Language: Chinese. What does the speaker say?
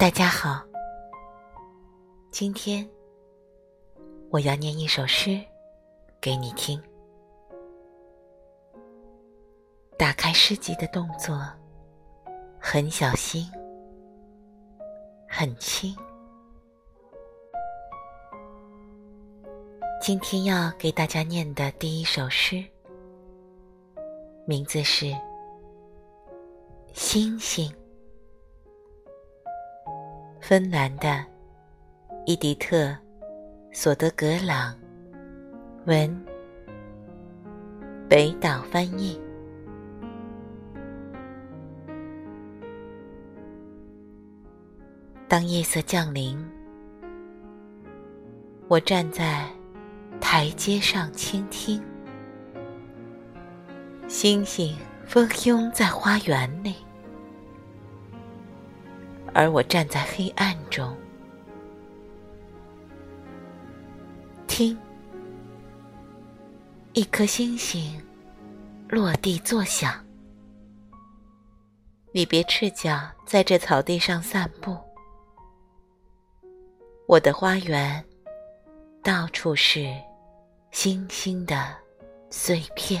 大家好，今天我要念一首诗给你听。打开诗集的动作很小心，很轻。今天要给大家念的第一首诗，名字是《星星》。芬兰的伊迪特·索德格朗文，北岛翻译。当夜色降临，我站在台阶上倾听，星星蜂拥在花园内。而我站在黑暗中，听一颗星星落地作响。你别赤脚在这草地上散步，我的花园到处是星星的碎片。